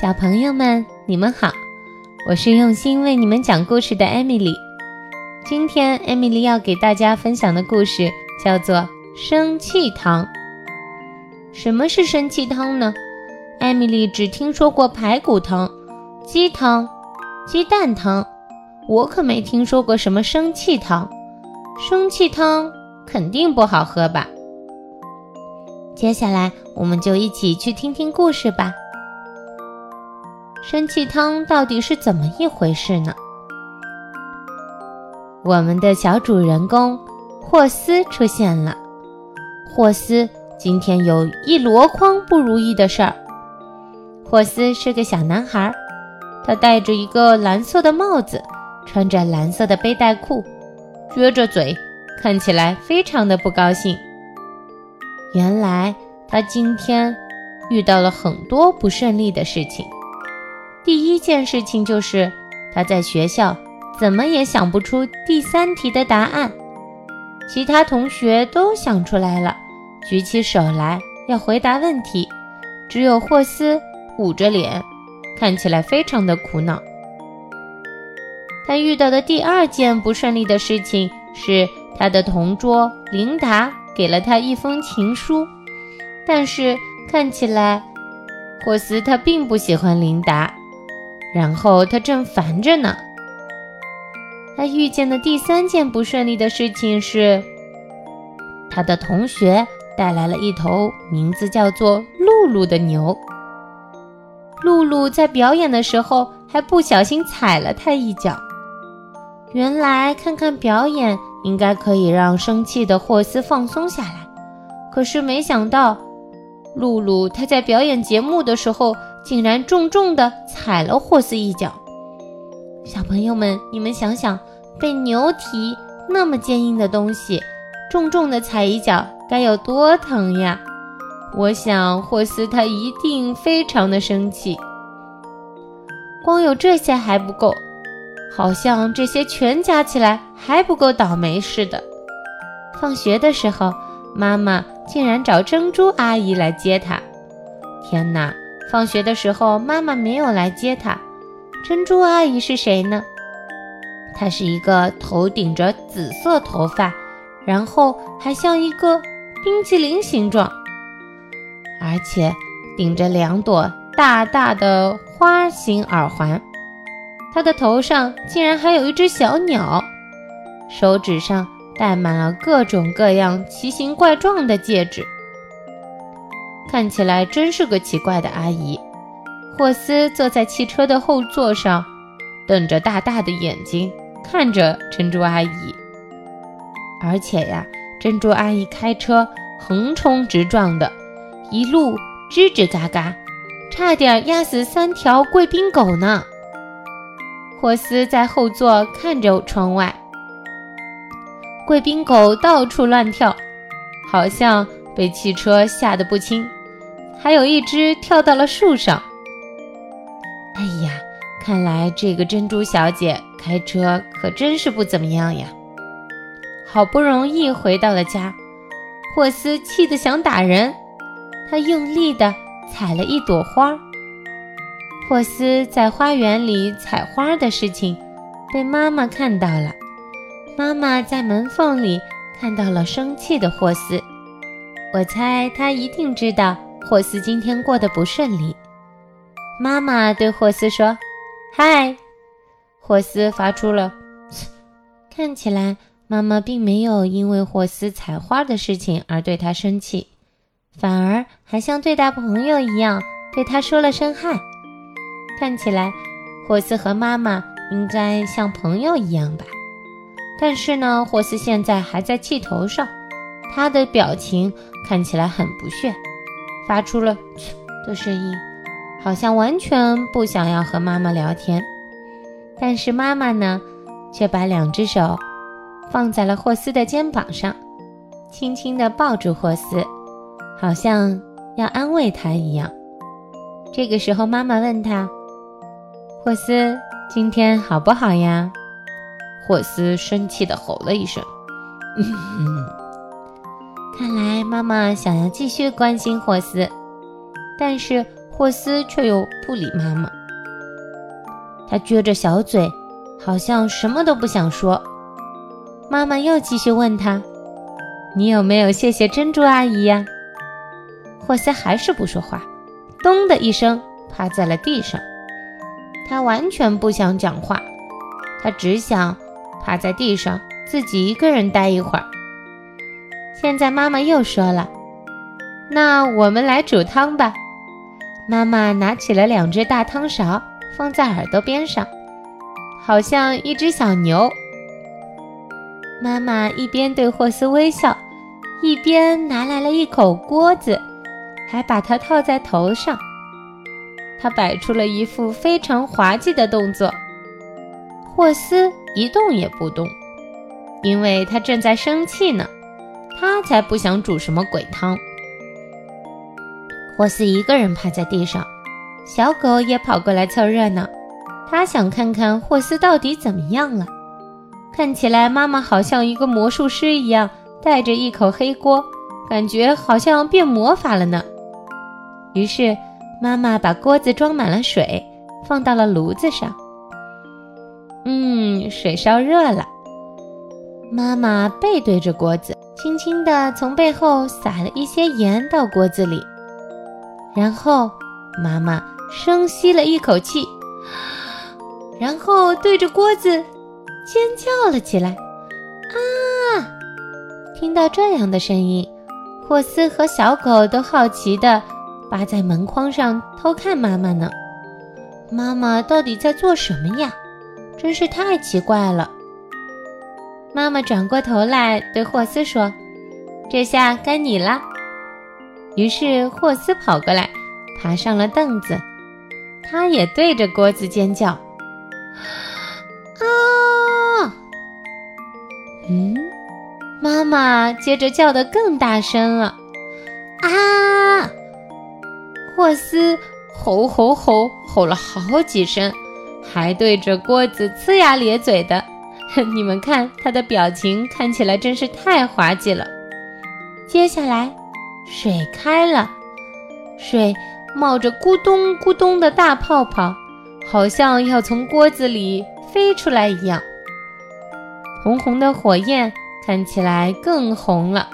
小朋友们，你们好，我是用心为你们讲故事的艾米丽。今天艾米丽要给大家分享的故事叫做《生气汤》。什么是生气汤呢？艾米丽只听说过排骨汤、鸡汤、鸡蛋汤，我可没听说过什么生气汤。生气汤肯定不好喝吧？接下来我们就一起去听听故事吧。生气汤到底是怎么一回事呢？我们的小主人公霍斯出现了。霍斯今天有一箩筐不如意的事儿。霍斯是个小男孩，他戴着一个蓝色的帽子，穿着蓝色的背带裤，撅着嘴，看起来非常的不高兴。原来他今天遇到了很多不顺利的事情。第一件事情就是他在学校怎么也想不出第三题的答案，其他同学都想出来了，举起手来要回答问题，只有霍斯捂着脸，看起来非常的苦恼。他遇到的第二件不顺利的事情是他的同桌琳达给了他一封情书，但是看起来霍斯他并不喜欢琳达。然后他正烦着呢。他遇见的第三件不顺利的事情是，他的同学带来了一头名字叫做露露的牛。露露在表演的时候还不小心踩了他一脚。原来看看表演应该可以让生气的霍斯放松下来，可是没想到，露露她在表演节目的时候。竟然重重地踩了霍斯一脚。小朋友们，你们想想，被牛蹄那么坚硬的东西重重地踩一脚，该有多疼呀！我想霍斯他一定非常的生气。光有这些还不够，好像这些全加起来还不够倒霉似的。放学的时候，妈妈竟然找珍珠阿姨来接他。天哪！放学的时候，妈妈没有来接他。珍珠阿姨是谁呢？她是一个头顶着紫色头发，然后还像一个冰淇淋形状，而且顶着两朵大大的花形耳环。她的头上竟然还有一只小鸟，手指上戴满了各种各样奇形怪状的戒指。看起来真是个奇怪的阿姨。霍斯坐在汽车的后座上，瞪着大大的眼睛看着珍珠阿姨。而且呀，珍珠阿姨开车横冲直撞的，一路吱吱嘎嘎，差点压死三条贵宾狗呢。霍斯在后座看着窗外，贵宾狗到处乱跳，好像被汽车吓得不轻。还有一只跳到了树上。哎呀，看来这个珍珠小姐开车可真是不怎么样呀！好不容易回到了家，霍斯气得想打人。他用力地踩了一朵花。霍斯在花园里采花的事情被妈妈看到了。妈妈在门缝里看到了生气的霍斯。我猜她一定知道。霍斯今天过得不顺利，妈妈对霍斯说：“嗨。”霍斯发出了“看起来妈妈并没有因为霍斯采花的事情而对他生气，反而还像对待朋友一样对他说了声嗨。看起来霍斯和妈妈应该像朋友一样吧？但是呢，霍斯现在还在气头上，他的表情看起来很不屑。发出了“啧”的声音，好像完全不想要和妈妈聊天。但是妈妈呢，却把两只手放在了霍斯的肩膀上，轻轻地抱住霍斯，好像要安慰他一样。这个时候，妈妈问他：“霍斯，今天好不好呀？”霍斯生气地吼了一声：“嗯。”看来妈妈想要继续关心霍斯，但是霍斯却又不理妈妈。他撅着小嘴，好像什么都不想说。妈妈又继续问他：“你有没有谢谢珍珠阿姨呀？”霍斯还是不说话，咚的一声趴在了地上。他完全不想讲话，他只想趴在地上自己一个人待一会儿。现在妈妈又说了：“那我们来煮汤吧。”妈妈拿起了两只大汤勺，放在耳朵边上，好像一只小牛。妈妈一边对霍斯微笑，一边拿来了一口锅子，还把它套在头上。他摆出了一副非常滑稽的动作，霍斯一动也不动，因为他正在生气呢。他才不想煮什么鬼汤。霍斯一个人趴在地上，小狗也跑过来凑热闹。他想看看霍斯到底怎么样了。看起来妈妈好像一个魔术师一样，带着一口黑锅，感觉好像变魔法了呢。于是。妈妈把锅子装满了水，放到了炉子上。嗯，水烧热了。妈妈背对着锅子，轻轻地从背后撒了一些盐到锅子里。然后妈妈深吸了一口气，然后对着锅子尖叫了起来。啊！听到这样的声音，霍斯和小狗都好奇的。扒在门框上偷看妈妈呢，妈妈到底在做什么呀？真是太奇怪了。妈妈转过头来对霍斯说：“这下该你了。”于是霍斯跑过来，爬上了凳子，他也对着锅子尖叫：“啊！”嗯，妈妈接着叫得更大声了：“啊！”霍斯吼吼吼吼了好几声，还对着锅子呲牙咧嘴的。你们看他的表情，看起来真是太滑稽了。接下来，水开了，水冒着咕咚咕咚的大泡泡，好像要从锅子里飞出来一样。红红的火焰看起来更红了。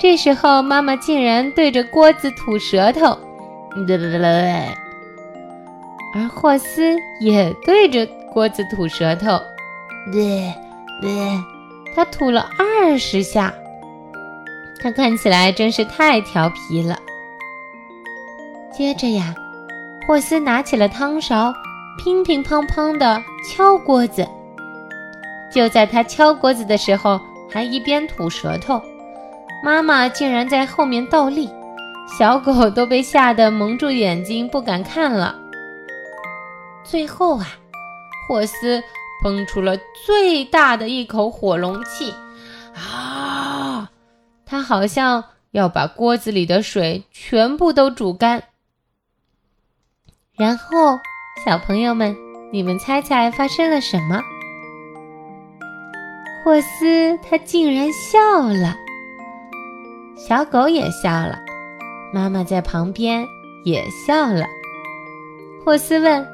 这时候，妈妈竟然对着锅子吐舌头，而霍斯也对着锅子吐舌头，对对他吐了二十下。他看起来真是太调皮了。接着呀，霍斯拿起了汤勺，乒乒乓乓地敲锅子。就在他敲锅子的时候，还一边吐舌头。妈妈竟然在后面倒立，小狗都被吓得蒙住眼睛，不敢看了。最后啊，霍斯喷出了最大的一口火龙气，啊！他好像要把锅子里的水全部都煮干。然后，小朋友们，你们猜猜发生了什么？霍斯他竟然笑了。小狗也笑了，妈妈在旁边也笑了。霍斯问：“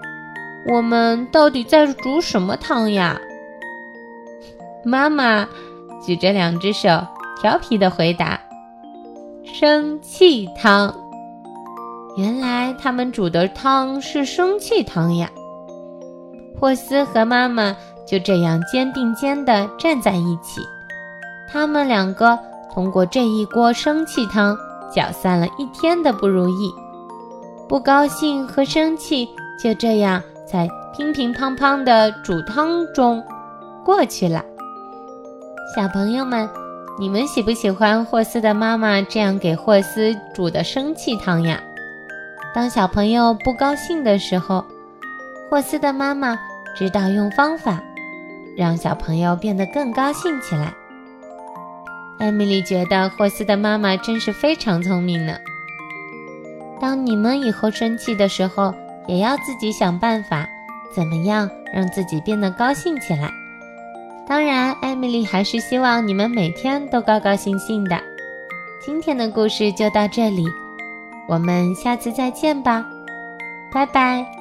我们到底在煮什么汤呀？”妈妈举着两只手，调皮地回答：“生气汤。”原来他们煮的汤是生气汤呀！霍斯和妈妈就这样肩并肩地站在一起，他们两个。通过这一锅生气汤，搅散了一天的不如意、不高兴和生气，就这样在乒乒乓乓的煮汤中过去了。小朋友们，你们喜不喜欢霍斯的妈妈这样给霍斯煮的生气汤呀？当小朋友不高兴的时候，霍斯的妈妈知道用方法让小朋友变得更高兴起来。艾米丽觉得霍斯的妈妈真是非常聪明呢。当你们以后生气的时候，也要自己想办法，怎么样让自己变得高兴起来。当然，艾米丽还是希望你们每天都高高兴兴的。今天的故事就到这里，我们下次再见吧，拜拜。